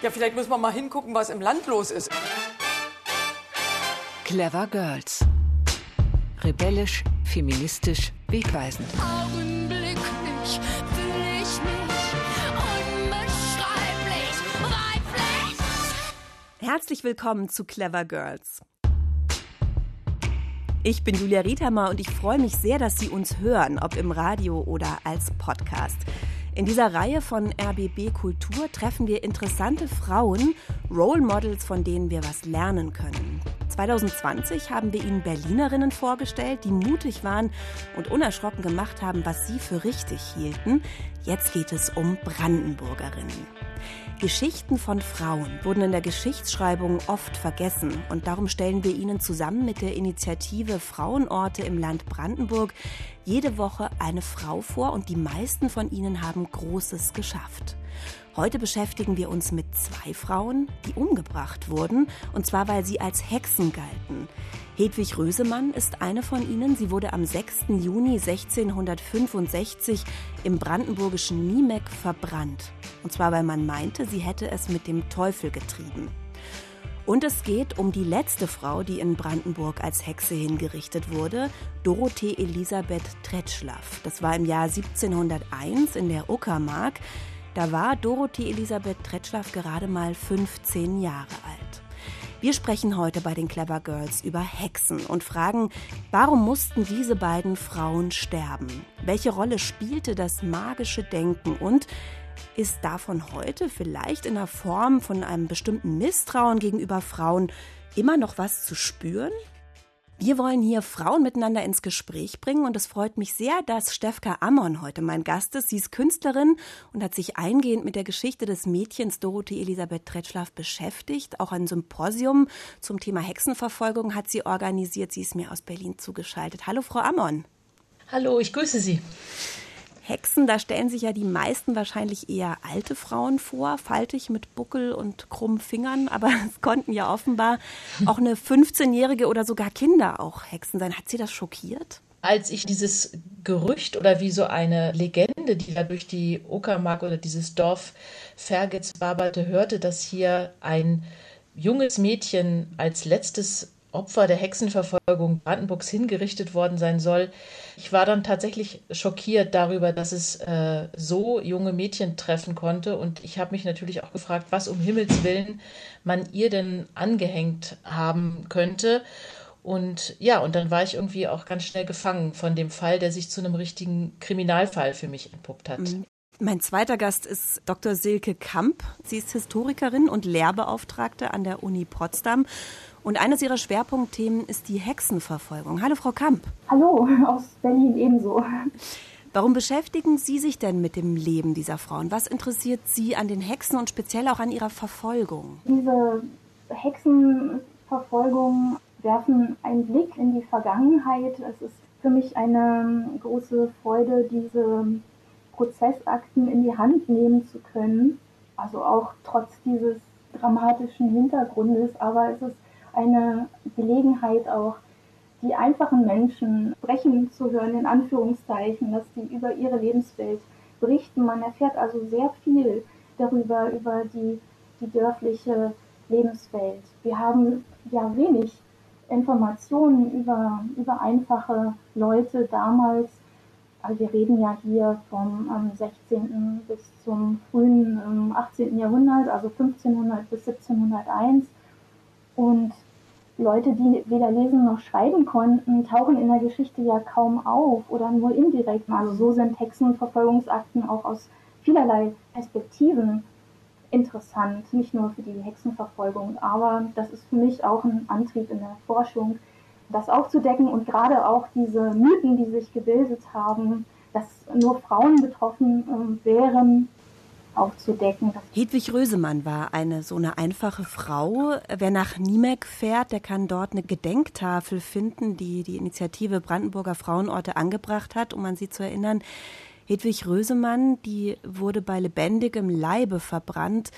Ja, vielleicht müssen wir mal hingucken, was im Land los ist. Clever Girls. Rebellisch, feministisch, wegweisend. Augenblicklich fühle ich mich unbeschreiblich weiblich. Herzlich willkommen zu Clever Girls. Ich bin Julia Riethammer und ich freue mich sehr, dass Sie uns hören, ob im Radio oder als Podcast. In dieser Reihe von RBB Kultur treffen wir interessante Frauen, Role Models, von denen wir was lernen können. 2020 haben wir Ihnen Berlinerinnen vorgestellt, die mutig waren und unerschrocken gemacht haben, was sie für richtig hielten. Jetzt geht es um Brandenburgerinnen. Geschichten von Frauen wurden in der Geschichtsschreibung oft vergessen und darum stellen wir Ihnen zusammen mit der Initiative Frauenorte im Land Brandenburg jede Woche eine Frau vor und die meisten von ihnen haben Großes geschafft. Heute beschäftigen wir uns mit zwei Frauen, die umgebracht wurden, und zwar weil sie als Hexen galten. Hedwig Rösemann ist eine von ihnen. Sie wurde am 6. Juni 1665 im brandenburgischen Niemeck verbrannt. Und zwar, weil man meinte, sie hätte es mit dem Teufel getrieben. Und es geht um die letzte Frau, die in Brandenburg als Hexe hingerichtet wurde, Dorothee Elisabeth Tretschlaff. Das war im Jahr 1701 in der Uckermark. Da war Dorothee Elisabeth Tretschlaff gerade mal 15 Jahre alt. Wir sprechen heute bei den Clever Girls über Hexen und fragen, warum mussten diese beiden Frauen sterben? Welche Rolle spielte das magische Denken und ist davon heute vielleicht in der Form von einem bestimmten Misstrauen gegenüber Frauen immer noch was zu spüren? Wir wollen hier Frauen miteinander ins Gespräch bringen und es freut mich sehr, dass Stefka Ammon heute mein Gast ist. Sie ist Künstlerin und hat sich eingehend mit der Geschichte des Mädchens Dorothee Elisabeth Tretschlaff beschäftigt. Auch ein Symposium zum Thema Hexenverfolgung hat sie organisiert. Sie ist mir aus Berlin zugeschaltet. Hallo, Frau Ammon. Hallo, ich grüße Sie. Hexen, da stellen sich ja die meisten wahrscheinlich eher alte Frauen vor, faltig mit Buckel und krummen Fingern, aber es konnten ja offenbar auch eine 15-jährige oder sogar Kinder auch Hexen sein. Hat Sie das schockiert? Als ich dieses Gerücht oder wie so eine Legende, die da durch die Uckermark oder dieses Dorf Fergetz waberte, hörte, dass hier ein junges Mädchen als letztes Opfer der Hexenverfolgung Brandenburgs hingerichtet worden sein soll. Ich war dann tatsächlich schockiert darüber, dass es äh, so junge Mädchen treffen konnte. Und ich habe mich natürlich auch gefragt, was um Himmels willen man ihr denn angehängt haben könnte. Und ja, und dann war ich irgendwie auch ganz schnell gefangen von dem Fall, der sich zu einem richtigen Kriminalfall für mich entpuppt hat. Mhm. Mein zweiter Gast ist Dr. Silke Kamp. Sie ist Historikerin und Lehrbeauftragte an der Uni Potsdam. Und eines ihrer Schwerpunktthemen ist die Hexenverfolgung. Hallo, Frau Kamp. Hallo, aus Berlin ebenso. Warum beschäftigen Sie sich denn mit dem Leben dieser Frauen? Was interessiert Sie an den Hexen und speziell auch an ihrer Verfolgung? Diese Hexenverfolgung werfen einen Blick in die Vergangenheit. Es ist für mich eine große Freude, diese Prozessakten in die Hand nehmen zu können. Also auch trotz dieses dramatischen Hintergrundes, aber es ist eine Gelegenheit auch, die einfachen Menschen sprechen zu hören, in Anführungszeichen, dass die über ihre Lebenswelt berichten. Man erfährt also sehr viel darüber, über die, die dörfliche Lebenswelt. Wir haben ja wenig Informationen über, über einfache Leute damals, also wir reden ja hier vom ähm, 16. bis zum frühen ähm, 18. Jahrhundert, also 1500 bis 1701. Und Leute, die weder lesen noch schreiben konnten, tauchen in der Geschichte ja kaum auf oder nur indirekt. Also so sind Hexen- und Verfolgungsakten auch aus vielerlei Perspektiven interessant, nicht nur für die Hexenverfolgung, aber das ist für mich auch ein Antrieb in der Forschung, das aufzudecken und gerade auch diese Mythen, die sich gebildet haben, dass nur Frauen betroffen äh, wären, aufzudecken. Hedwig Rösemann war eine so eine einfache Frau. Wer nach Niemeck fährt, der kann dort eine Gedenktafel finden, die die Initiative Brandenburger Frauenorte angebracht hat, um an sie zu erinnern. Hedwig Rösemann, die wurde bei lebendigem Leibe verbrannt.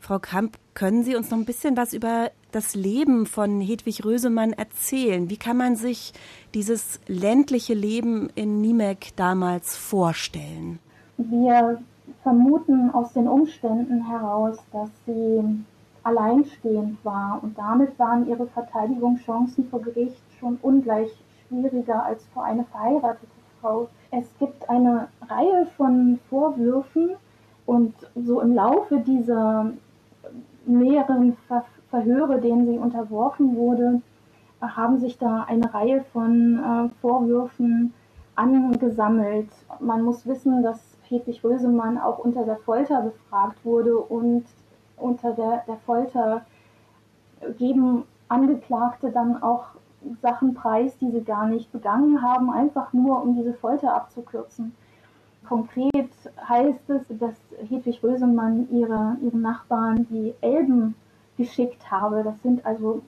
Frau Kamp, können Sie uns noch ein bisschen was über das Leben von Hedwig Rösemann erzählen? Wie kann man sich dieses ländliche Leben in Niemeck damals vorstellen? Wir vermuten aus den Umständen heraus, dass sie alleinstehend war und damit waren ihre Verteidigungschancen vor Gericht schon ungleich schwieriger als für eine verheiratete Frau. Es gibt eine Reihe von Vorwürfen und so im Laufe dieser mehreren Ver Verhöre, denen sie unterworfen wurde, haben sich da eine Reihe von äh, Vorwürfen angesammelt. Man muss wissen, dass Hedwig Rösemann auch unter der Folter befragt wurde und unter der, der Folter geben Angeklagte dann auch Sachen preis, die sie gar nicht begangen haben, einfach nur um diese Folter abzukürzen. Konkret heißt es, dass Hedwig Rösemann ihre, ihren Nachbarn die Elben geschickt habe. Das sind also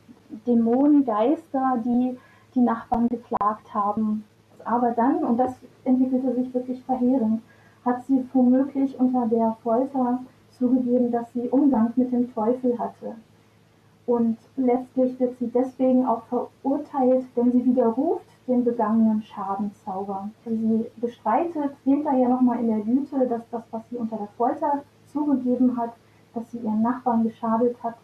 Dämonengeister, die die Nachbarn geplagt haben. Aber dann, und das entwickelte sich wirklich verheerend, hat sie womöglich unter der Folter zugegeben, dass sie Umgang mit dem Teufel hatte. Und letztlich wird sie deswegen auch verurteilt, denn sie widerruft den begangenen Schadenzauber. Sie bestreitet hinterher nochmal in der Güte, dass das, was sie unter der Folter zugegeben hat, dass sie ihren Nachbarn geschadet hat,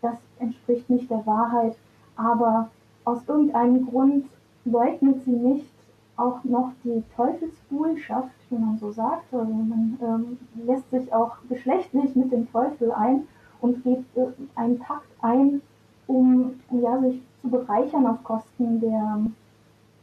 das entspricht nicht der Wahrheit. Aber aus irgendeinem Grund leugnet sie nicht auch noch die Teufelsbuhlschaft, wie man so sagt. Also man ähm, lässt sich auch geschlechtlich mit dem Teufel ein und geht äh, einen Pakt ein, um ja, sich zu bereichern auf Kosten der,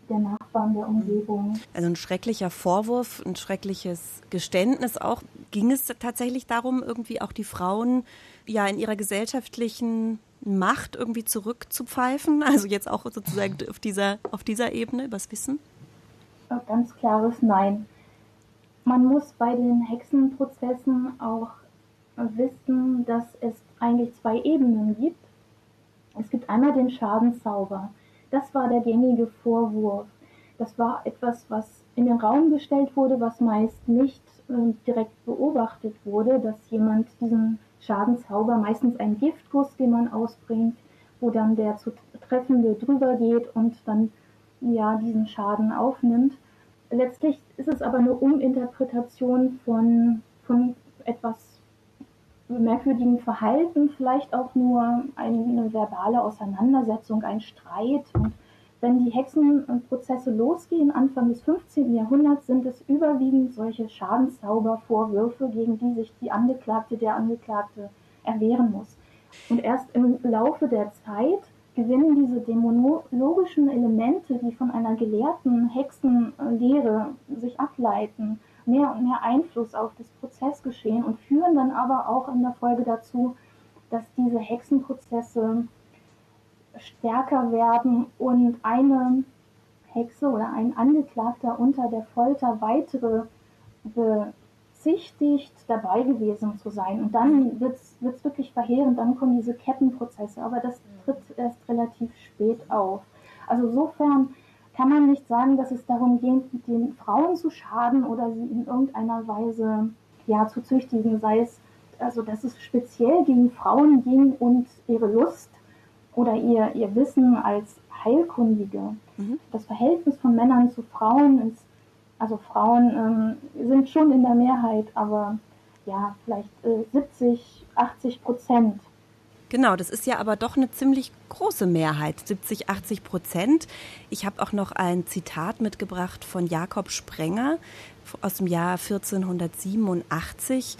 der Nachbarn, der Umgebung. Also ein schrecklicher Vorwurf, ein schreckliches Geständnis auch. Ging es tatsächlich darum, irgendwie auch die Frauen ja in ihrer gesellschaftlichen Macht irgendwie zurückzupfeifen? Also jetzt auch sozusagen auf dieser, auf dieser Ebene, übers Wissen? Ganz klares Nein. Man muss bei den Hexenprozessen auch wissen, dass es eigentlich zwei Ebenen gibt. Es gibt einmal den Schadenzauber. Das war der gängige Vorwurf. Das war etwas, was in den Raum gestellt wurde, was meist nicht äh, direkt beobachtet wurde, dass jemand diesen Schadenzauber, meistens ein Giftguss, den man ausbringt, wo dann der zu Treffende drüber geht und dann ja diesen Schaden aufnimmt. Letztlich ist es aber eine Uminterpretation von, von etwas merkwürdigen Verhalten, vielleicht auch nur eine verbale Auseinandersetzung, ein Streit. Und wenn die Hexenprozesse losgehen, Anfang des 15. Jahrhunderts, sind es überwiegend solche Schadenszaubervorwürfe, gegen die sich die Angeklagte, der Angeklagte erwehren muss. Und erst im Laufe der Zeit gewinnen diese dämonologischen Elemente, die von einer gelehrten Hexenlehre sich ableiten, mehr und mehr Einfluss auf das Prozessgeschehen und führen dann aber auch in der Folge dazu, dass diese Hexenprozesse stärker werden und eine Hexe oder ein Angeklagter unter der Folter weitere bezichtigt, dabei gewesen zu sein. Und dann wird es wirklich verheerend, dann kommen diese Kettenprozesse, aber das tritt erst relativ spät auf. Also insofern kann man nicht sagen, dass es darum geht, den Frauen zu schaden oder sie in irgendeiner Weise ja, zu züchtigen, sei es, also dass es speziell gegen Frauen ging und ihre Lust oder ihr, ihr Wissen als Heilkundige. Mhm. Das Verhältnis von Männern zu Frauen ist, also Frauen ähm, sind schon in der Mehrheit, aber ja, vielleicht äh, 70, 80 Prozent Genau, das ist ja aber doch eine ziemlich große Mehrheit, 70, 80 Prozent. Ich habe auch noch ein Zitat mitgebracht von Jakob Sprenger aus dem Jahr 1487.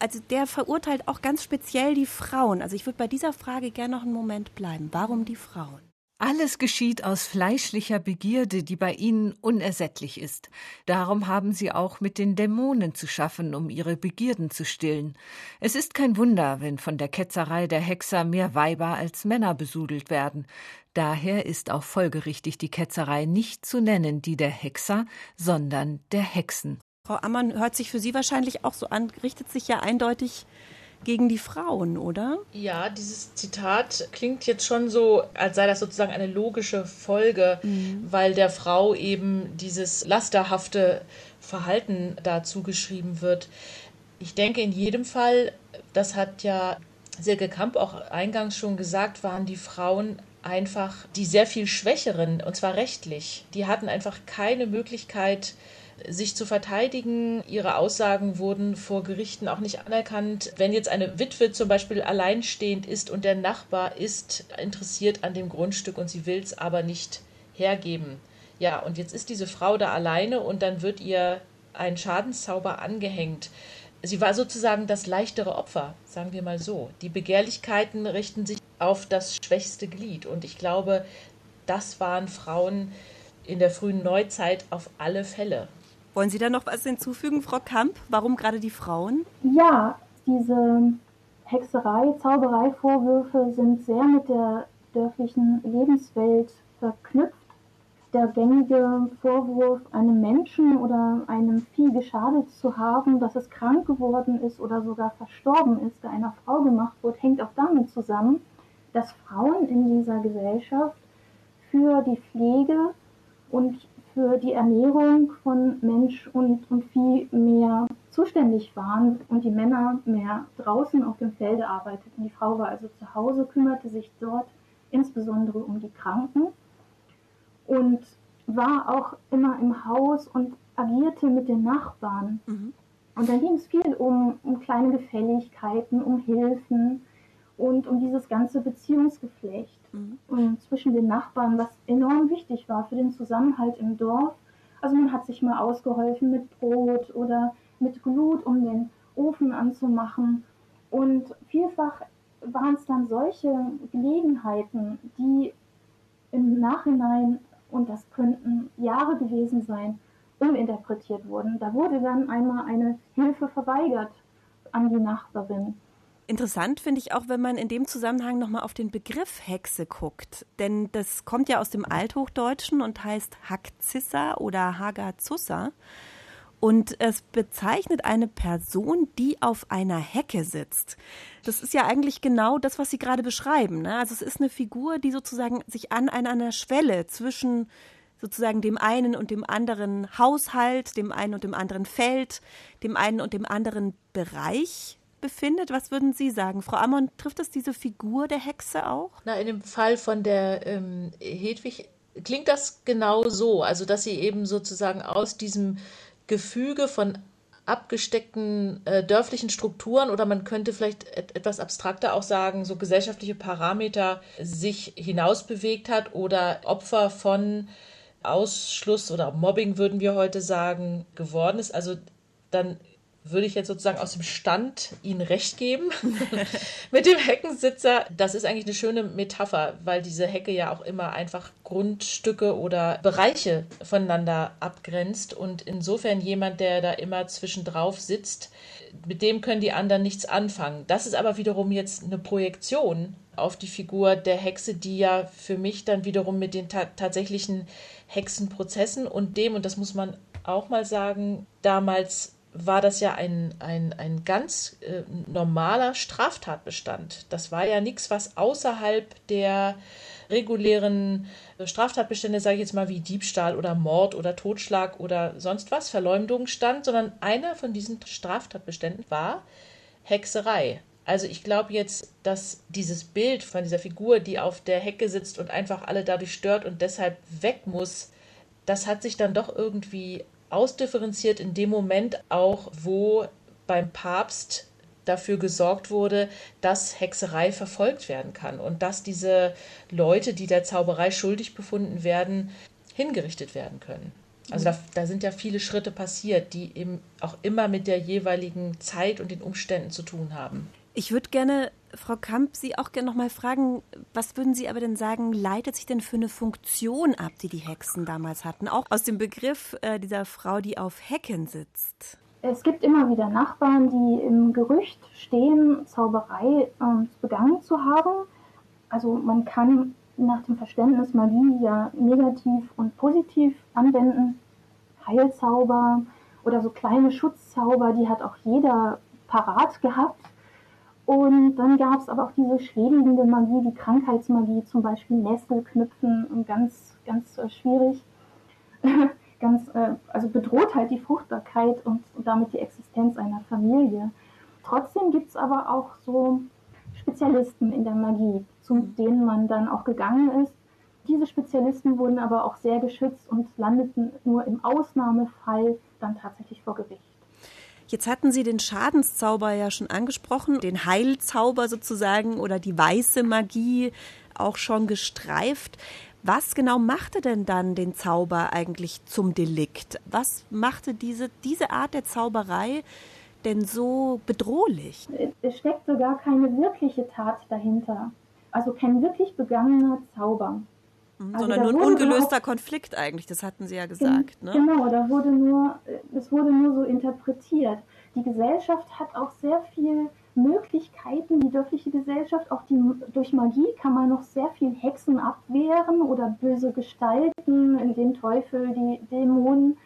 Also der verurteilt auch ganz speziell die Frauen. Also ich würde bei dieser Frage gerne noch einen Moment bleiben. Warum die Frauen? Alles geschieht aus fleischlicher Begierde, die bei ihnen unersättlich ist. Darum haben sie auch mit den Dämonen zu schaffen, um ihre Begierden zu stillen. Es ist kein Wunder, wenn von der Ketzerei der Hexer mehr Weiber als Männer besudelt werden. Daher ist auch folgerichtig die Ketzerei nicht zu nennen die der Hexer, sondern der Hexen. Frau Ammann hört sich für Sie wahrscheinlich auch so an, richtet sich ja eindeutig gegen die Frauen, oder? Ja, dieses Zitat klingt jetzt schon so, als sei das sozusagen eine logische Folge, mhm. weil der Frau eben dieses lasterhafte Verhalten dazu geschrieben wird. Ich denke in jedem Fall, das hat ja Silke Kamp auch eingangs schon gesagt, waren die Frauen einfach die sehr viel schwächeren, und zwar rechtlich. Die hatten einfach keine Möglichkeit, sich zu verteidigen. Ihre Aussagen wurden vor Gerichten auch nicht anerkannt. Wenn jetzt eine Witwe zum Beispiel alleinstehend ist und der Nachbar ist interessiert an dem Grundstück und sie will es aber nicht hergeben. Ja, und jetzt ist diese Frau da alleine und dann wird ihr ein Schadenszauber angehängt. Sie war sozusagen das leichtere Opfer, sagen wir mal so. Die Begehrlichkeiten richten sich auf das schwächste Glied und ich glaube, das waren Frauen in der frühen Neuzeit auf alle Fälle. Wollen Sie da noch was hinzufügen, Frau Kamp? Warum gerade die Frauen? Ja, diese Hexerei, Zauberei-Vorwürfe sind sehr mit der dörflichen Lebenswelt verknüpft. Der gängige Vorwurf, einem Menschen oder einem Vieh geschadet zu haben, dass es krank geworden ist oder sogar verstorben ist, der einer Frau gemacht wird, hängt auch damit zusammen, dass Frauen in dieser Gesellschaft für die Pflege und für die Ernährung von Mensch und, und Vieh mehr zuständig waren und die Männer mehr draußen auf dem Felde arbeiteten. Die Frau war also zu Hause, kümmerte sich dort insbesondere um die Kranken und war auch immer im Haus und agierte mit den Nachbarn. Mhm. Und dann ging es viel um, um kleine Gefälligkeiten, um Hilfen und um dieses ganze Beziehungsgeflecht mhm. zwischen den Nachbarn, was enorm wichtig war für den Zusammenhalt im Dorf. Also man hat sich mal ausgeholfen mit Brot oder mit Glut, um den Ofen anzumachen. Und vielfach waren es dann solche Gelegenheiten, die im Nachhinein, und das könnten Jahre gewesen sein, uminterpretiert wurden. Da wurde dann einmal eine Hilfe verweigert an die Nachbarin. Interessant finde ich auch, wenn man in dem Zusammenhang nochmal auf den Begriff Hexe guckt. Denn das kommt ja aus dem Althochdeutschen und heißt Hakzissa oder Hagazussa. Und es bezeichnet eine Person, die auf einer Hecke sitzt. Das ist ja eigentlich genau das, was Sie gerade beschreiben. Ne? Also es ist eine Figur, die sozusagen sich an einer Schwelle zwischen sozusagen dem einen und dem anderen Haushalt, dem einen und dem anderen Feld, dem einen und dem anderen Bereich befindet. Was würden Sie sagen? Frau Amon, trifft es diese Figur der Hexe auch? Na, in dem Fall von der ähm, Hedwig klingt das genau so. Also, dass sie eben sozusagen aus diesem Gefüge von abgesteckten äh, dörflichen Strukturen oder man könnte vielleicht et etwas abstrakter auch sagen, so gesellschaftliche Parameter sich hinausbewegt hat oder Opfer von Ausschluss oder Mobbing, würden wir heute sagen, geworden ist. Also dann würde ich jetzt sozusagen aus dem Stand Ihnen recht geben mit dem Heckensitzer. Das ist eigentlich eine schöne Metapher, weil diese Hecke ja auch immer einfach Grundstücke oder Bereiche voneinander abgrenzt und insofern jemand, der da immer zwischendrauf sitzt, mit dem können die anderen nichts anfangen. Das ist aber wiederum jetzt eine Projektion auf die Figur der Hexe, die ja für mich dann wiederum mit den ta tatsächlichen Hexenprozessen und dem, und das muss man auch mal sagen, damals war das ja ein, ein, ein ganz äh, normaler Straftatbestand. Das war ja nichts, was außerhalb der regulären äh, Straftatbestände, sage ich jetzt mal, wie Diebstahl oder Mord oder Totschlag oder sonst was, Verleumdung stand, sondern einer von diesen Straftatbeständen war Hexerei. Also ich glaube jetzt, dass dieses Bild von dieser Figur, die auf der Hecke sitzt und einfach alle dadurch stört und deshalb weg muss, das hat sich dann doch irgendwie ausdifferenziert in dem Moment auch, wo beim Papst dafür gesorgt wurde, dass Hexerei verfolgt werden kann und dass diese Leute, die der Zauberei schuldig befunden werden, hingerichtet werden können. Also da, da, sind ja viele Schritte passiert, die eben auch immer mit der jeweiligen Zeit und den Umständen zu tun haben. Ich würde gerne, Frau Kamp, Sie auch gerne noch mal fragen, was würden Sie aber denn sagen, leitet sich denn für eine Funktion ab, die die Hexen damals hatten? Auch aus dem Begriff äh, dieser Frau, die auf Hecken sitzt. Es gibt immer wieder Nachbarn, die im Gerücht stehen, Zauberei äh, begangen zu haben. Also man kann nach dem Verständnis Magie ja negativ und positiv anwenden. Heilzauber oder so kleine Schutzzauber, die hat auch jeder parat gehabt und dann gab es aber auch diese schädigende Magie, die Krankheitsmagie, zum Beispiel Nesselknüpfen und ganz, ganz äh, schwierig. ganz, äh, also bedroht halt die Fruchtbarkeit und, und damit die Existenz einer Familie. Trotzdem gibt es aber auch so Spezialisten in der Magie, zu denen man dann auch gegangen ist. Diese Spezialisten wurden aber auch sehr geschützt und landeten nur im Ausnahmefall dann tatsächlich vor Gericht. Jetzt hatten Sie den Schadenszauber ja schon angesprochen, den Heilzauber sozusagen oder die weiße Magie auch schon gestreift. Was genau machte denn dann den Zauber eigentlich zum Delikt? Was machte diese, diese Art der Zauberei denn so bedrohlich? Es steckt sogar keine wirkliche Tat dahinter. Also kein wirklich begangener Zauber. Mhm, also sondern nur ein ungelöster Konflikt eigentlich, das hatten Sie ja gesagt. Ne? Genau, da wurde nur, es wurde nur so interpretiert. Die Gesellschaft hat auch sehr viel Möglichkeiten, die dörfliche Gesellschaft, auch die, durch Magie kann man noch sehr viel Hexen abwehren oder böse Gestalten, den Teufel, die Dämonen.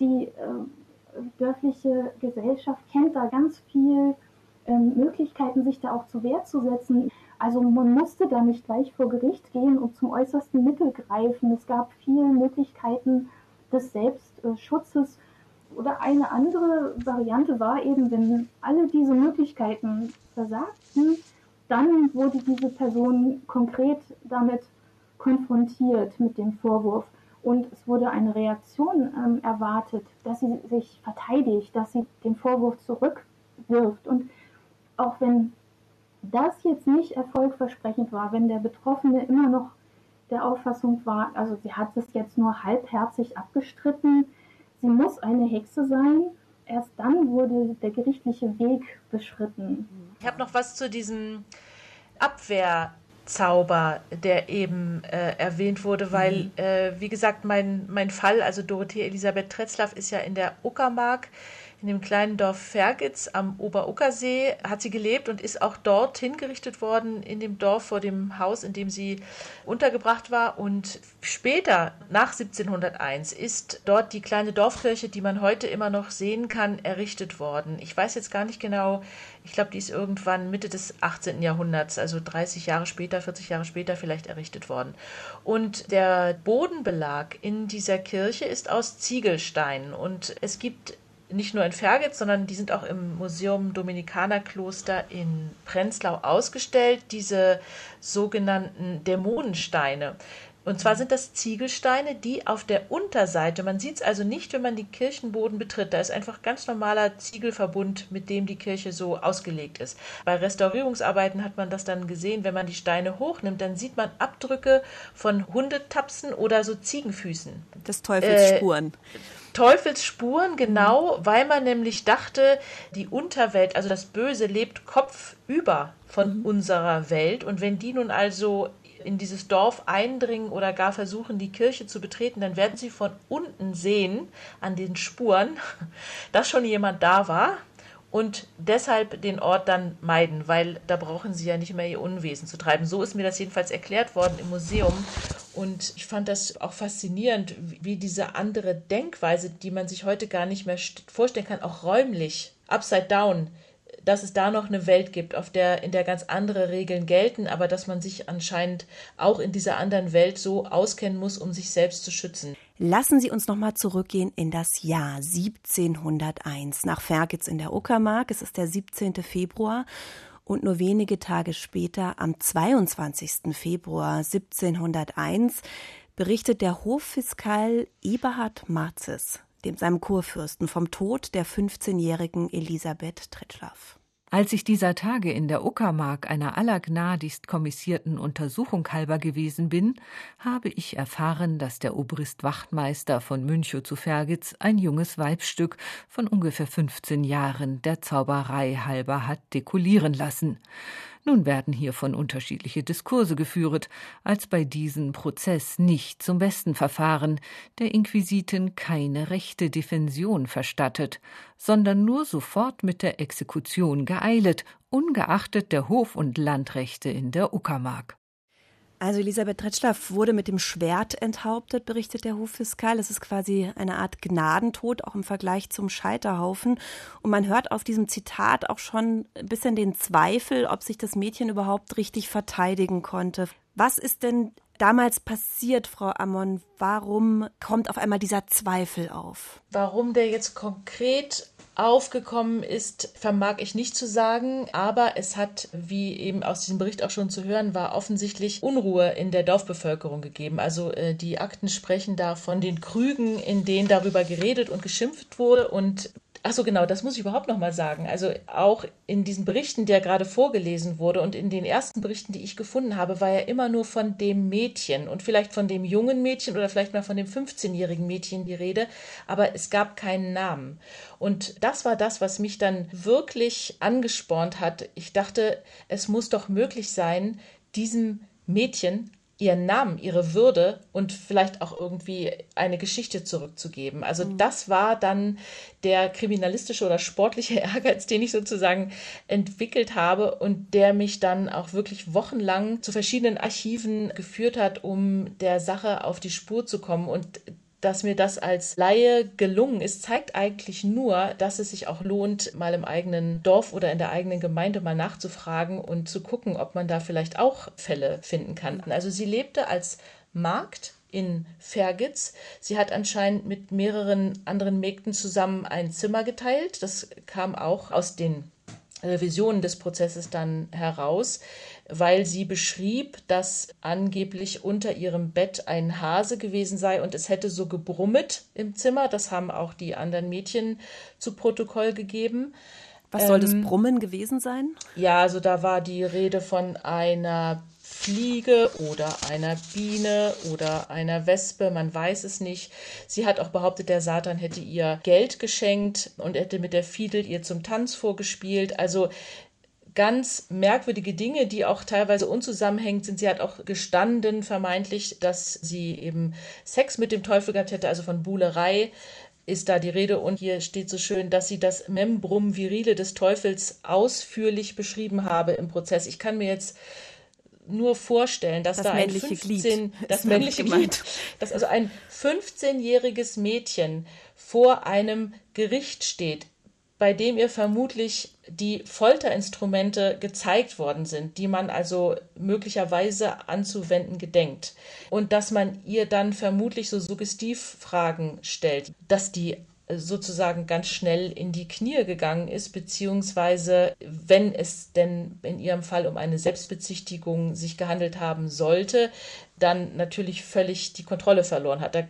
Die äh, dörfliche Gesellschaft kennt da ganz viel äh, Möglichkeiten, sich da auch zu Wehr zu setzen. Also man musste da nicht gleich vor Gericht gehen und zum äußersten Mittel greifen. Es gab viele Möglichkeiten des Selbstschutzes. Oder eine andere Variante war eben, wenn alle diese Möglichkeiten versagten, dann wurde diese Person konkret damit konfrontiert mit dem Vorwurf. Und es wurde eine Reaktion ähm, erwartet, dass sie sich verteidigt, dass sie den Vorwurf zurückwirft. Und auch wenn das jetzt nicht erfolgversprechend war, wenn der Betroffene immer noch der Auffassung war, also sie hat es jetzt nur halbherzig abgestritten, sie muss eine Hexe sein, erst dann wurde der gerichtliche Weg beschritten. Ich habe noch was zu diesem Abwehrzauber, der eben äh, erwähnt wurde, weil, mhm. äh, wie gesagt, mein, mein Fall, also Dorothee Elisabeth Tretzlaff, ist ja in der Uckermark in dem kleinen Dorf Fergitz am Oberuckersee hat sie gelebt und ist auch dort hingerichtet worden, in dem Dorf vor dem Haus, in dem sie untergebracht war. Und später, nach 1701, ist dort die kleine Dorfkirche, die man heute immer noch sehen kann, errichtet worden. Ich weiß jetzt gar nicht genau, ich glaube, die ist irgendwann Mitte des 18. Jahrhunderts, also 30 Jahre später, 40 Jahre später vielleicht errichtet worden. Und der Bodenbelag in dieser Kirche ist aus Ziegelstein und es gibt nicht nur in Fergitz, sondern die sind auch im Museum Dominikanerkloster in Prenzlau ausgestellt, diese sogenannten Dämonensteine. Und zwar sind das Ziegelsteine, die auf der Unterseite, man sieht es also nicht, wenn man die Kirchenboden betritt, da ist einfach ganz normaler Ziegelverbund, mit dem die Kirche so ausgelegt ist. Bei Restaurierungsarbeiten hat man das dann gesehen, wenn man die Steine hochnimmt, dann sieht man Abdrücke von Hundetapsen oder so Ziegenfüßen. Das Teufelsspuren. Äh, Teufelsspuren, genau, weil man nämlich dachte, die Unterwelt, also das Böse, lebt kopfüber von mhm. unserer Welt. Und wenn die nun also in dieses Dorf eindringen oder gar versuchen, die Kirche zu betreten, dann werden sie von unten sehen, an den Spuren, dass schon jemand da war und deshalb den Ort dann meiden, weil da brauchen sie ja nicht mehr ihr Unwesen zu treiben. So ist mir das jedenfalls erklärt worden im Museum. Und ich fand das auch faszinierend, wie diese andere Denkweise, die man sich heute gar nicht mehr vorstellen kann, auch räumlich, upside down, dass es da noch eine Welt gibt, auf der, in der ganz andere Regeln gelten, aber dass man sich anscheinend auch in dieser anderen Welt so auskennen muss, um sich selbst zu schützen. Lassen Sie uns nochmal zurückgehen in das Jahr 1701 nach Fergitz in der Uckermark. Es ist der 17. Februar und nur wenige Tage später, am 22. Februar 1701, berichtet der Hoffiskal Eberhard Marzes dem seinem Kurfürsten, vom Tod der 15-jährigen Elisabeth Tretschlaff. Als ich dieser Tage in der Uckermark einer allergnadigst kommissierten Untersuchung halber gewesen bin, habe ich erfahren, dass der Obrist Wachtmeister von Münchow zu Fergitz ein junges Weibstück von ungefähr 15 Jahren der Zauberei halber hat dekulieren lassen. Nun werden hiervon unterschiedliche Diskurse geführt, als bei diesem Prozess nicht zum besten Verfahren, der Inquisiten keine rechte Defension verstattet, sondern nur sofort mit der Exekution geeilet, ungeachtet der Hof- und Landrechte in der Uckermark. Also Elisabeth Tretschlaff wurde mit dem Schwert enthauptet, berichtet der Hoffiskal. Es ist quasi eine Art Gnadentod, auch im Vergleich zum Scheiterhaufen. Und man hört auf diesem Zitat auch schon ein bisschen den Zweifel, ob sich das Mädchen überhaupt richtig verteidigen konnte. Was ist denn damals passiert, Frau Ammon? Warum kommt auf einmal dieser Zweifel auf? Warum der jetzt konkret aufgekommen ist, vermag ich nicht zu sagen, aber es hat, wie eben aus diesem Bericht auch schon zu hören war, offensichtlich Unruhe in der Dorfbevölkerung gegeben. Also äh, die Akten sprechen da von den Krügen, in denen darüber geredet und geschimpft wurde und Ach so, genau, das muss ich überhaupt noch mal sagen. Also auch in diesen Berichten, der gerade vorgelesen wurde und in den ersten Berichten, die ich gefunden habe, war ja immer nur von dem Mädchen und vielleicht von dem jungen Mädchen oder vielleicht mal von dem 15-jährigen Mädchen die Rede, aber es gab keinen Namen. Und das war das, was mich dann wirklich angespornt hat. Ich dachte, es muss doch möglich sein, diesem Mädchen ihren Namen, ihre Würde und vielleicht auch irgendwie eine Geschichte zurückzugeben. Also mhm. das war dann der kriminalistische oder sportliche Ehrgeiz, den ich sozusagen entwickelt habe und der mich dann auch wirklich wochenlang zu verschiedenen Archiven geführt hat, um der Sache auf die Spur zu kommen. Und dass mir das als Laie gelungen ist, zeigt eigentlich nur, dass es sich auch lohnt, mal im eigenen Dorf oder in der eigenen Gemeinde mal nachzufragen und zu gucken, ob man da vielleicht auch Fälle finden kann. Also sie lebte als Markt in Fergitz. Sie hat anscheinend mit mehreren anderen Mägden zusammen ein Zimmer geteilt. Das kam auch aus den Revisionen des Prozesses dann heraus weil sie beschrieb, dass angeblich unter ihrem Bett ein Hase gewesen sei und es hätte so gebrummet im Zimmer. Das haben auch die anderen Mädchen zu Protokoll gegeben. Was soll das ähm, Brummen gewesen sein? Ja, also da war die Rede von einer Fliege oder einer Biene oder einer Wespe, man weiß es nicht. Sie hat auch behauptet, der Satan hätte ihr Geld geschenkt und hätte mit der Fiedel ihr zum Tanz vorgespielt. Also ganz merkwürdige Dinge, die auch teilweise unzusammenhängend sind. Sie hat auch gestanden, vermeintlich, dass sie eben Sex mit dem Teufel gehabt hätte, also von Buhlerei ist da die Rede und hier steht so schön, dass sie das Membrum virile des Teufels ausführlich beschrieben habe im Prozess. Ich kann mir jetzt nur vorstellen, dass das da ein 15, Glied. das männliche Glied, dass also ein 15-jähriges Mädchen vor einem Gericht steht, bei dem ihr vermutlich die Folterinstrumente gezeigt worden sind, die man also möglicherweise anzuwenden gedenkt. Und dass man ihr dann vermutlich so Suggestivfragen stellt, dass die sozusagen ganz schnell in die Knie gegangen ist, beziehungsweise wenn es denn in ihrem Fall um eine Selbstbezichtigung sich gehandelt haben sollte, dann natürlich völlig die Kontrolle verloren hat. Da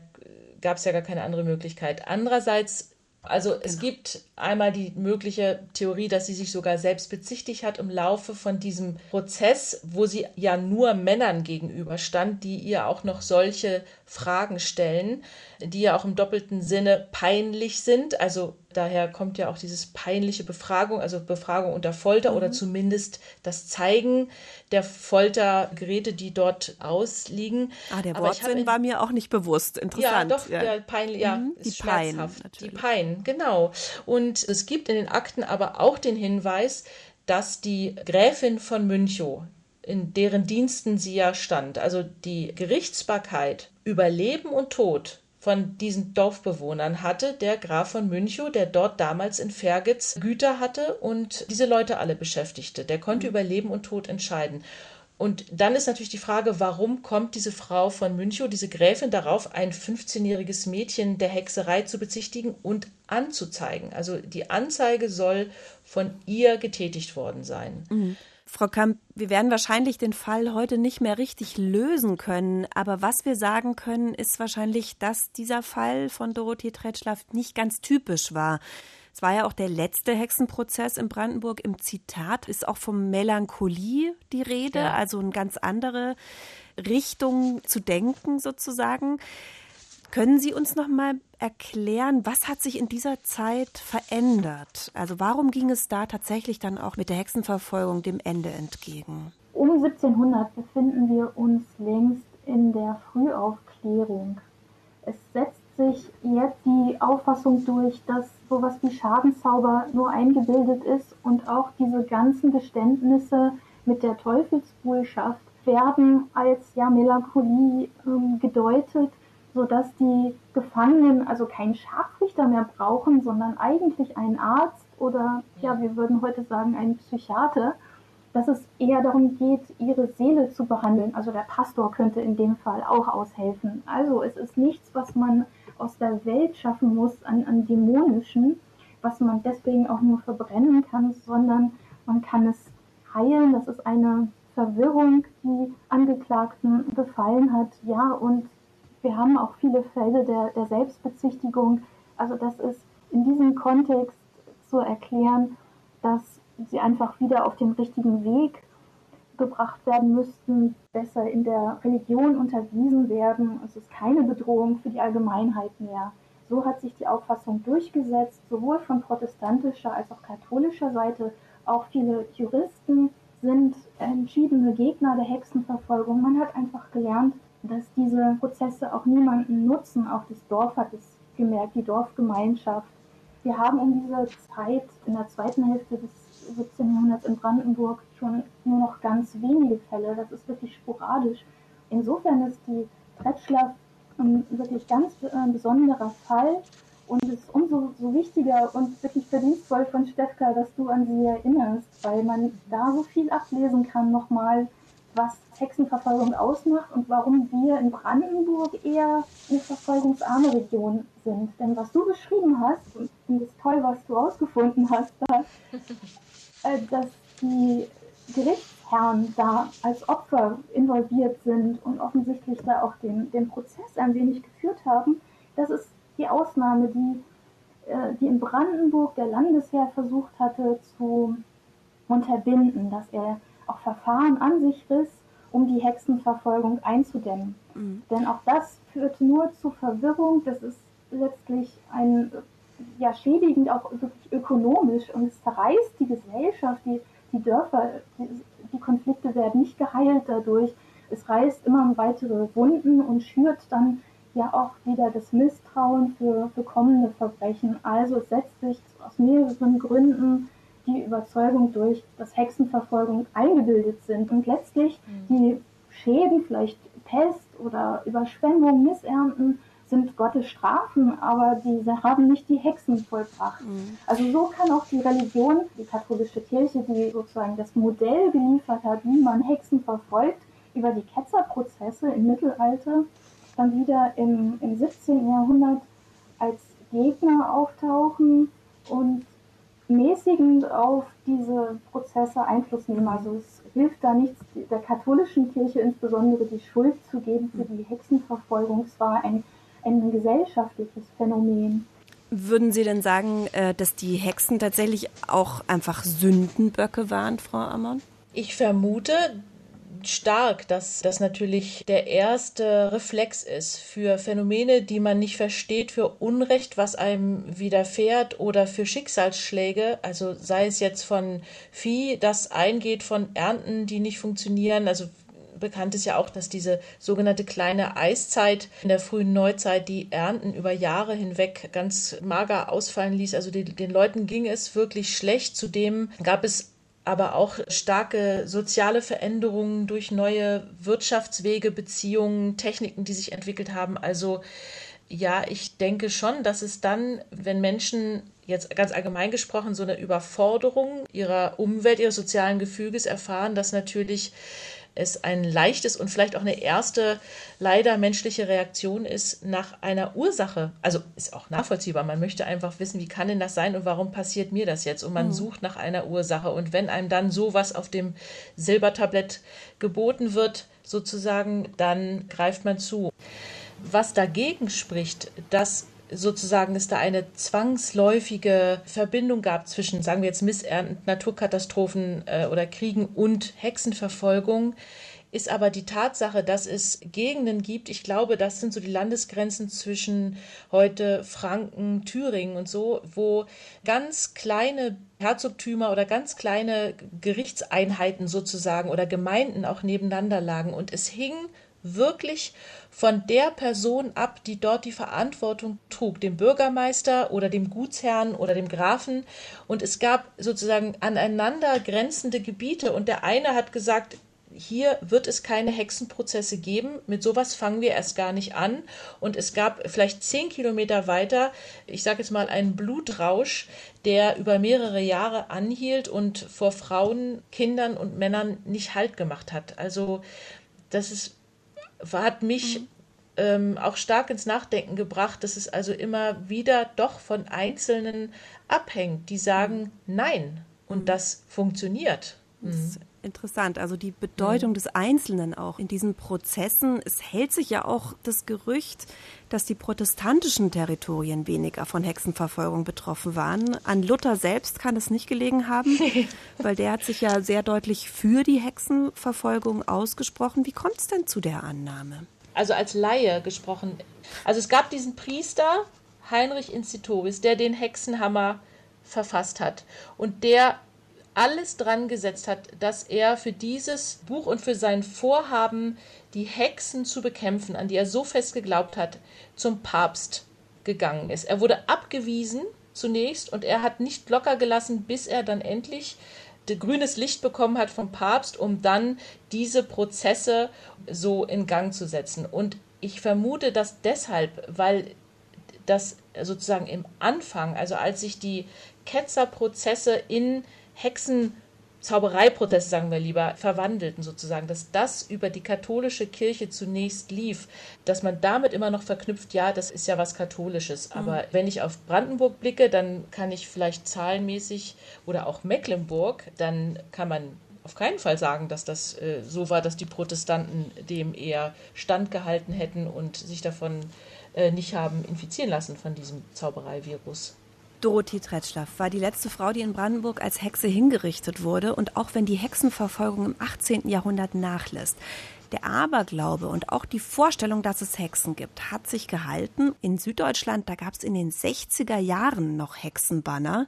gab es ja gar keine andere Möglichkeit. Andererseits also es genau. gibt einmal die mögliche Theorie, dass sie sich sogar selbst bezichtigt hat im Laufe von diesem Prozess, wo sie ja nur Männern gegenüberstand, die ihr auch noch solche Fragen stellen, die ja auch im doppelten Sinne peinlich sind. Also daher kommt ja auch dieses peinliche Befragung, also Befragung unter Folter mhm. oder zumindest das Zeigen der Foltergeräte, die dort ausliegen. Ah, der Wortsinn war mir auch nicht bewusst. Interessant. Ja, doch, ja. der Pein, ja, mhm. ist die schmerzhaft. Pein, die Pein, genau. Und es gibt in den Akten aber auch den Hinweis, dass die Gräfin von Münchow, in deren Diensten sie ja stand, also die Gerichtsbarkeit über Leben und Tod von diesen Dorfbewohnern hatte der Graf von Münchow, der dort damals in Fergitz Güter hatte und diese Leute alle beschäftigte. Der konnte mhm. über Leben und Tod entscheiden. Und dann ist natürlich die Frage, warum kommt diese Frau von Münchow, diese Gräfin, darauf, ein 15-jähriges Mädchen der Hexerei zu bezichtigen und anzuzeigen? Also die Anzeige soll von ihr getätigt worden sein. Mhm. Frau Kamp, wir werden wahrscheinlich den Fall heute nicht mehr richtig lösen können, aber was wir sagen können, ist wahrscheinlich, dass dieser Fall von Dorothee Tretschlaff nicht ganz typisch war. Es war ja auch der letzte Hexenprozess in Brandenburg. Im Zitat ist auch von Melancholie die Rede, ja. also eine ganz andere Richtung zu denken sozusagen. Können Sie uns noch mal erklären, was hat sich in dieser Zeit verändert? Also warum ging es da tatsächlich dann auch mit der Hexenverfolgung dem Ende entgegen? Um 1700 befinden wir uns längst in der Frühaufklärung. Es setzt sich jetzt die Auffassung durch, dass sowas wie Schadenzauber nur eingebildet ist und auch diese ganzen Geständnisse mit der Teufelsbuhlschaft werden als ja Melancholie ähm, gedeutet sodass die Gefangenen also keinen Scharfrichter mehr brauchen, sondern eigentlich einen Arzt oder ja, wir würden heute sagen einen Psychiater, dass es eher darum geht, ihre Seele zu behandeln. Also der Pastor könnte in dem Fall auch aushelfen. Also es ist nichts, was man aus der Welt schaffen muss an, an Dämonischen. was man deswegen auch nur verbrennen kann, sondern man kann es heilen. Das ist eine Verwirrung, die Angeklagten befallen hat. Ja, und wir haben auch viele Fälle der, der Selbstbezichtigung. Also das ist in diesem Kontext zu erklären, dass sie einfach wieder auf den richtigen Weg gebracht werden müssten, besser in der Religion unterwiesen werden. Es ist keine Bedrohung für die Allgemeinheit mehr. So hat sich die Auffassung durchgesetzt, sowohl von protestantischer als auch katholischer Seite. Auch viele Juristen sind entschiedene Gegner der Hexenverfolgung. Man hat einfach gelernt, dass diese Prozesse auch niemanden nutzen. Auch das Dorf hat es gemerkt, die Dorfgemeinschaft. Wir haben um diese Zeit in der zweiten Hälfte des 17. Jahrhunderts in Brandenburg schon nur noch ganz wenige Fälle. Das ist wirklich sporadisch. Insofern ist die Trettschlaff ein wirklich ganz äh, besonderer Fall und es ist umso so wichtiger und wirklich verdienstvoll von Stefka, dass du an sie erinnerst, weil man da so viel ablesen kann nochmal, was Hexenverfolgung ausmacht und warum wir in Brandenburg eher eine verfolgungsarme Region sind. Denn was du beschrieben hast, und finde es toll, was du rausgefunden hast, äh, dass die Gerichtsherren da als Opfer involviert sind und offensichtlich da auch den, den Prozess ein wenig geführt haben, das ist die Ausnahme, die, äh, die in Brandenburg der Landesherr versucht hatte zu unterbinden, dass er auch Verfahren an sich riss, um die Hexenverfolgung einzudämmen. Mhm. Denn auch das führt nur zu Verwirrung. Das ist letztlich ein, ja, schädigend auch wirklich ökonomisch und es zerreißt die Gesellschaft, die, die Dörfer, die, die Konflikte werden nicht geheilt dadurch. Es reißt immer weitere Wunden und schürt dann ja auch wieder das Misstrauen für, für kommende Verbrechen. Also es setzt sich aus mehreren Gründen die Überzeugung durch, dass Hexenverfolgung eingebildet sind und letztlich mhm. die Schäden, vielleicht Pest oder Überschwemmung, Missernten, sind Gottes Strafen, aber diese haben nicht die Hexen vollbracht. Mhm. Also so kann auch die Religion, die katholische Kirche, die sozusagen das Modell geliefert hat, wie man Hexen verfolgt, über die Ketzerprozesse im Mittelalter, dann wieder im, im 17. Jahrhundert als Gegner auftauchen und mäßigend auf diese Prozesse Einfluss nehmen. Also es hilft da nichts, der katholischen Kirche insbesondere die Schuld zu geben für die Hexenverfolgung. Es war ein, ein gesellschaftliches Phänomen. Würden Sie denn sagen, äh, dass die Hexen tatsächlich auch einfach Sündenböcke waren, Frau Amon? Ich vermute, stark, dass das natürlich der erste Reflex ist für Phänomene, die man nicht versteht, für Unrecht, was einem widerfährt oder für Schicksalsschläge, also sei es jetzt von Vieh, das eingeht, von Ernten, die nicht funktionieren, also bekannt ist ja auch, dass diese sogenannte kleine Eiszeit in der frühen Neuzeit die Ernten über Jahre hinweg ganz mager ausfallen ließ. Also die, den Leuten ging es wirklich schlecht. Zudem gab es aber auch starke soziale Veränderungen durch neue Wirtschaftswege, Beziehungen, Techniken, die sich entwickelt haben. Also ja, ich denke schon, dass es dann, wenn Menschen jetzt ganz allgemein gesprochen so eine Überforderung ihrer Umwelt, ihres sozialen Gefüges erfahren, dass natürlich es ein leichtes und vielleicht auch eine erste leider menschliche Reaktion ist nach einer Ursache. Also ist auch nachvollziehbar. Man möchte einfach wissen, wie kann denn das sein und warum passiert mir das jetzt? Und man mhm. sucht nach einer Ursache. Und wenn einem dann sowas auf dem Silbertablett geboten wird, sozusagen, dann greift man zu. Was dagegen spricht, dass sozusagen es da eine zwangsläufige Verbindung gab zwischen, sagen wir jetzt, Missernten, Naturkatastrophen äh, oder Kriegen und Hexenverfolgung, ist aber die Tatsache, dass es Gegenden gibt, ich glaube, das sind so die Landesgrenzen zwischen heute Franken, Thüringen und so, wo ganz kleine Herzogtümer oder ganz kleine Gerichtseinheiten sozusagen oder Gemeinden auch nebeneinander lagen. Und es hing wirklich von der Person ab, die dort die Verantwortung trug, dem Bürgermeister oder dem Gutsherrn oder dem Grafen. Und es gab sozusagen aneinander grenzende Gebiete. Und der eine hat gesagt, hier wird es keine Hexenprozesse geben. Mit sowas fangen wir erst gar nicht an. Und es gab vielleicht zehn Kilometer weiter, ich sage jetzt mal, einen Blutrausch, der über mehrere Jahre anhielt und vor Frauen, Kindern und Männern nicht Halt gemacht hat. Also das ist hat mich mhm. ähm, auch stark ins Nachdenken gebracht, dass es also immer wieder doch von Einzelnen abhängt, die sagen Nein und mhm. das funktioniert. Das interessant. Also die Bedeutung mhm. des Einzelnen auch in diesen Prozessen. Es hält sich ja auch das Gerücht, dass die protestantischen Territorien weniger von Hexenverfolgung betroffen waren. An Luther selbst kann es nicht gelegen haben, weil der hat sich ja sehr deutlich für die Hexenverfolgung ausgesprochen. Wie kommt es denn zu der Annahme? Also als Laie gesprochen. Also es gab diesen Priester, Heinrich Incitoris, der den Hexenhammer verfasst hat. Und der alles dran gesetzt hat, dass er für dieses Buch und für sein Vorhaben, die Hexen zu bekämpfen, an die er so fest geglaubt hat, zum Papst gegangen ist. Er wurde abgewiesen zunächst und er hat nicht locker gelassen, bis er dann endlich grünes Licht bekommen hat vom Papst, um dann diese Prozesse so in Gang zu setzen. Und ich vermute das deshalb, weil das sozusagen im Anfang, also als sich die Ketzerprozesse in Hexen Zaubereiprozesse, sagen wir lieber, verwandelten sozusagen, dass das über die katholische Kirche zunächst lief, dass man damit immer noch verknüpft, ja, das ist ja was Katholisches. Mhm. Aber wenn ich auf Brandenburg blicke, dann kann ich vielleicht zahlenmäßig oder auch Mecklenburg, dann kann man auf keinen Fall sagen, dass das äh, so war, dass die Protestanten dem eher standgehalten hätten und sich davon äh, nicht haben infizieren lassen von diesem Zaubereivirus. Dorothee Tretschlaff war die letzte Frau, die in Brandenburg als Hexe hingerichtet wurde. Und auch wenn die Hexenverfolgung im 18. Jahrhundert nachlässt, der Aberglaube und auch die Vorstellung, dass es Hexen gibt, hat sich gehalten. In Süddeutschland, da gab es in den 60er Jahren noch Hexenbanner.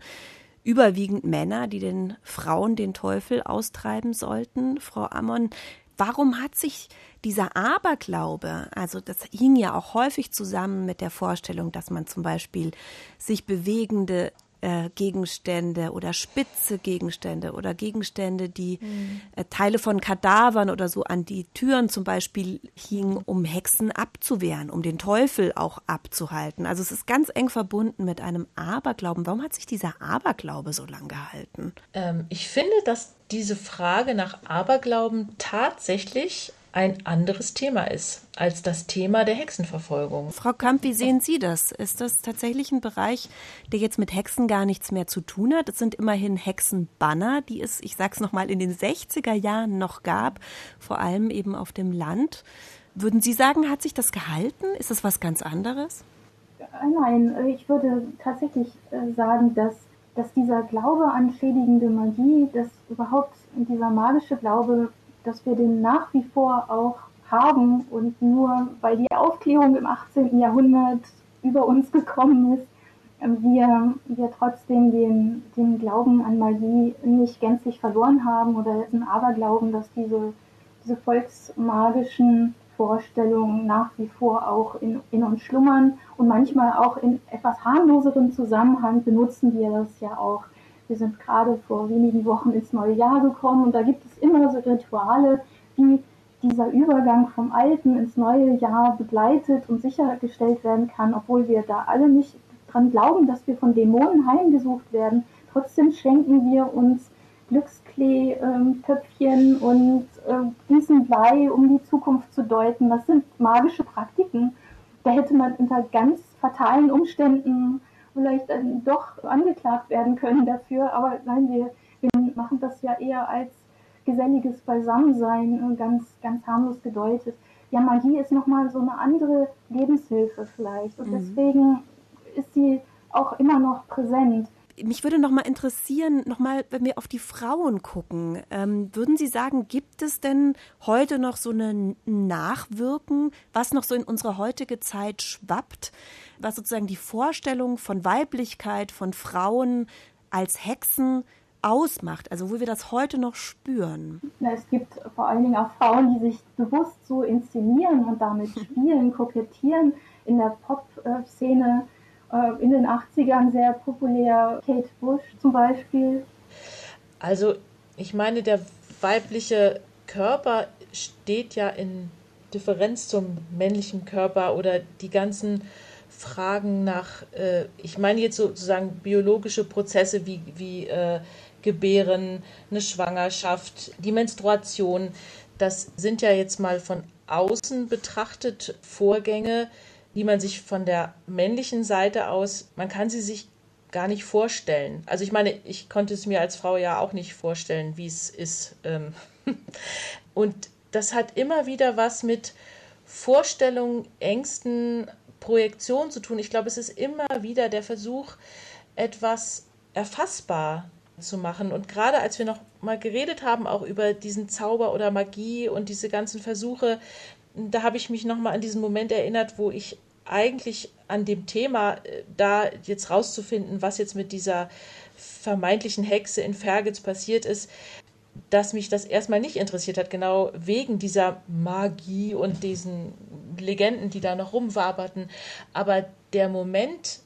Überwiegend Männer, die den Frauen den Teufel austreiben sollten. Frau Ammon, warum hat sich dieser Aberglaube, also das hing ja auch häufig zusammen mit der Vorstellung, dass man zum Beispiel sich bewegende äh, Gegenstände oder spitze Gegenstände oder Gegenstände, die mhm. äh, Teile von Kadavern oder so an die Türen zum Beispiel hingen, um Hexen abzuwehren, um den Teufel auch abzuhalten. Also es ist ganz eng verbunden mit einem Aberglauben. Warum hat sich dieser Aberglaube so lang gehalten? Ähm, ich finde, dass diese Frage nach Aberglauben tatsächlich ein anderes Thema ist als das Thema der Hexenverfolgung. Frau Kamp, wie sehen Sie das? Ist das tatsächlich ein Bereich, der jetzt mit Hexen gar nichts mehr zu tun hat? Es sind immerhin Hexenbanner, die es, ich sage es nochmal, in den 60er Jahren noch gab, vor allem eben auf dem Land. Würden Sie sagen, hat sich das gehalten? Ist das was ganz anderes? Nein, ich würde tatsächlich äh, sagen, dass, dass dieser Glaube an schädigende Magie, dass überhaupt dieser magische Glaube dass wir den nach wie vor auch haben und nur weil die Aufklärung im 18. Jahrhundert über uns gekommen ist, wir, wir trotzdem den, den Glauben an Magie nicht gänzlich verloren haben oder ein Aberglauben, dass diese, diese volksmagischen Vorstellungen nach wie vor auch in, in uns schlummern und manchmal auch in etwas harmloserem Zusammenhang benutzen wir das ja auch wir sind gerade vor wenigen Wochen ins neue Jahr gekommen und da gibt es immer so Rituale, wie dieser Übergang vom alten ins neue Jahr begleitet und sichergestellt werden kann, obwohl wir da alle nicht dran glauben, dass wir von Dämonen heimgesucht werden. Trotzdem schenken wir uns Glücksklee-Töpfchen ähm, und äh, gießen Blei, um die Zukunft zu deuten. Das sind magische Praktiken. Da hätte man unter ganz fatalen Umständen vielleicht dann doch angeklagt werden können dafür. Aber nein, wir, wir machen das ja eher als geselliges Beisammensein ganz, ganz harmlos gedeutet. Ja, Magie ist nochmal so eine andere Lebenshilfe vielleicht. Und mhm. deswegen ist sie auch immer noch präsent. Mich würde noch mal interessieren, noch mal, wenn wir auf die Frauen gucken, ähm, würden Sie sagen, gibt es denn heute noch so ein Nachwirken, was noch so in unsere heutige Zeit schwappt? was sozusagen die Vorstellung von Weiblichkeit, von Frauen als Hexen ausmacht, also wo wir das heute noch spüren? Es gibt vor allen Dingen auch Frauen, die sich bewusst so inszenieren und damit spielen, kokettieren. In der Pop-Szene äh, in den 80ern sehr populär, Kate Bush zum Beispiel. Also ich meine, der weibliche Körper steht ja in Differenz zum männlichen Körper oder die ganzen Fragen nach, äh, ich meine jetzt sozusagen biologische Prozesse wie, wie äh, Gebären, eine Schwangerschaft, die Menstruation, das sind ja jetzt mal von außen betrachtet Vorgänge, die man sich von der männlichen Seite aus, man kann sie sich gar nicht vorstellen. Also ich meine, ich konnte es mir als Frau ja auch nicht vorstellen, wie es ist. Ähm. Und das hat immer wieder was mit Vorstellungen, Ängsten, Projektion zu tun. Ich glaube, es ist immer wieder der Versuch, etwas erfassbar zu machen. Und gerade als wir noch mal geredet haben, auch über diesen Zauber oder Magie und diese ganzen Versuche, da habe ich mich noch mal an diesen Moment erinnert, wo ich eigentlich an dem Thema, äh, da jetzt rauszufinden, was jetzt mit dieser vermeintlichen Hexe in Fergitz passiert ist, dass mich das erstmal nicht interessiert hat, genau wegen dieser Magie und diesen Legenden, die da noch rumwaberten. Aber der Moment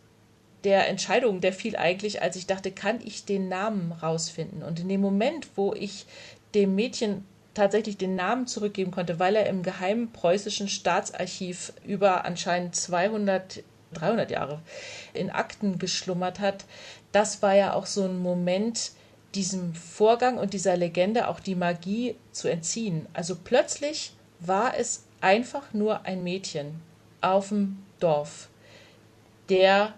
der Entscheidung, der fiel eigentlich, als ich dachte, kann ich den Namen rausfinden? Und in dem Moment, wo ich dem Mädchen tatsächlich den Namen zurückgeben konnte, weil er im geheimen preußischen Staatsarchiv über anscheinend 200, 300 Jahre in Akten geschlummert hat, das war ja auch so ein Moment, diesem Vorgang und dieser Legende auch die Magie zu entziehen. Also plötzlich war es einfach nur ein Mädchen auf dem Dorf, der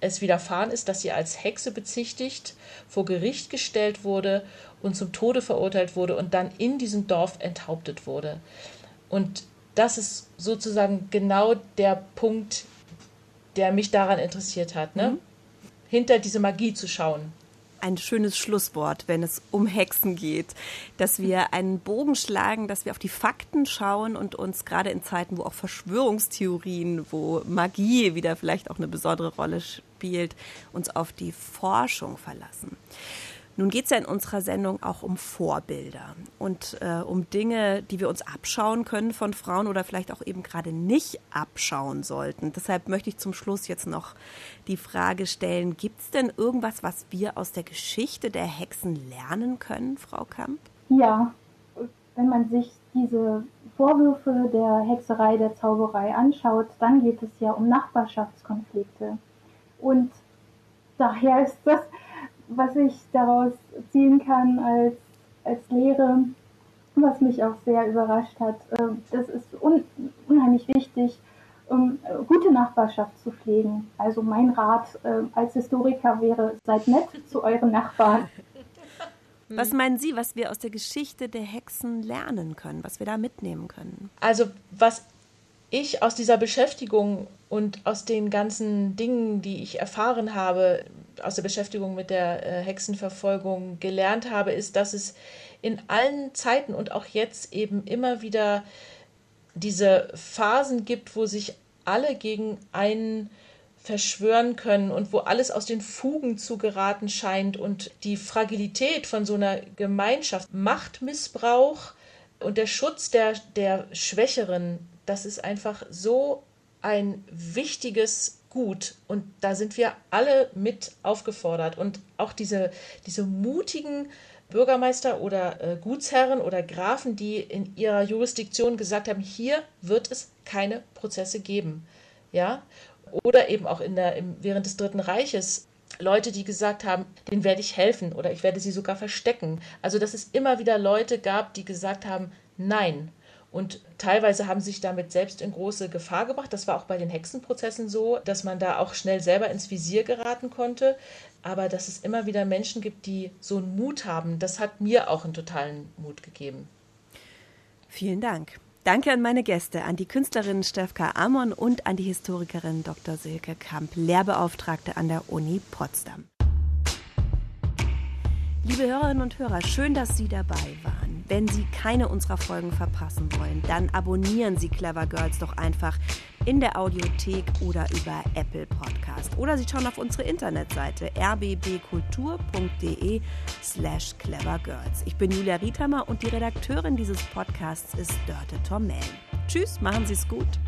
es widerfahren ist, dass sie als Hexe bezichtigt, vor Gericht gestellt wurde und zum Tode verurteilt wurde und dann in diesem Dorf enthauptet wurde. Und das ist sozusagen genau der Punkt, der mich daran interessiert hat, ne? Mhm. hinter diese Magie zu schauen ein schönes Schlusswort, wenn es um Hexen geht, dass wir einen Bogen schlagen, dass wir auf die Fakten schauen und uns gerade in Zeiten, wo auch Verschwörungstheorien, wo Magie wieder vielleicht auch eine besondere Rolle spielt, uns auf die Forschung verlassen. Nun geht es ja in unserer Sendung auch um Vorbilder und äh, um Dinge, die wir uns abschauen können von Frauen oder vielleicht auch eben gerade nicht abschauen sollten. Deshalb möchte ich zum Schluss jetzt noch die Frage stellen, gibt es denn irgendwas, was wir aus der Geschichte der Hexen lernen können, Frau Kamp? Ja, wenn man sich diese Vorwürfe der Hexerei, der Zauberei anschaut, dann geht es ja um Nachbarschaftskonflikte. Und daher ist das was ich daraus ziehen kann als, als Lehre, was mich auch sehr überrascht hat, ähm, das ist un, unheimlich wichtig, um gute Nachbarschaft zu pflegen. Also mein Rat ähm, als Historiker wäre, seid nett zu euren Nachbarn. Was meinen Sie, was wir aus der Geschichte der Hexen lernen können, was wir da mitnehmen können? Also was ich aus dieser Beschäftigung und aus den ganzen Dingen, die ich erfahren habe, aus der Beschäftigung mit der äh, Hexenverfolgung gelernt habe, ist, dass es in allen Zeiten und auch jetzt eben immer wieder diese Phasen gibt, wo sich alle gegen einen verschwören können und wo alles aus den Fugen zu geraten scheint und die Fragilität von so einer Gemeinschaft, Machtmissbrauch und der Schutz der, der Schwächeren, das ist einfach so ein wichtiges Gut und da sind wir alle mit aufgefordert und auch diese, diese mutigen Bürgermeister oder äh, Gutsherren oder Grafen, die in ihrer Jurisdiktion gesagt haben, hier wird es keine Prozesse geben. Ja? Oder eben auch in der, im, während des Dritten Reiches Leute, die gesagt haben, denen werde ich helfen oder ich werde sie sogar verstecken. Also dass es immer wieder Leute gab, die gesagt haben, nein, und teilweise haben sich damit selbst in große Gefahr gebracht. Das war auch bei den Hexenprozessen so, dass man da auch schnell selber ins Visier geraten konnte. Aber dass es immer wieder Menschen gibt, die so einen Mut haben, das hat mir auch einen totalen Mut gegeben. Vielen Dank. Danke an meine Gäste, an die Künstlerin Stefka Amon und an die Historikerin Dr. Silke Kamp, Lehrbeauftragte an der Uni Potsdam. Liebe Hörerinnen und Hörer, schön, dass Sie dabei waren. Wenn Sie keine unserer Folgen verpassen wollen, dann abonnieren Sie Clever Girls doch einfach in der Audiothek oder über Apple Podcast. Oder Sie schauen auf unsere Internetseite rbbkultur.de slash clevergirls. Ich bin Julia Riethammer und die Redakteurin dieses Podcasts ist Dörte Tormel. Tschüss, machen Sie es gut.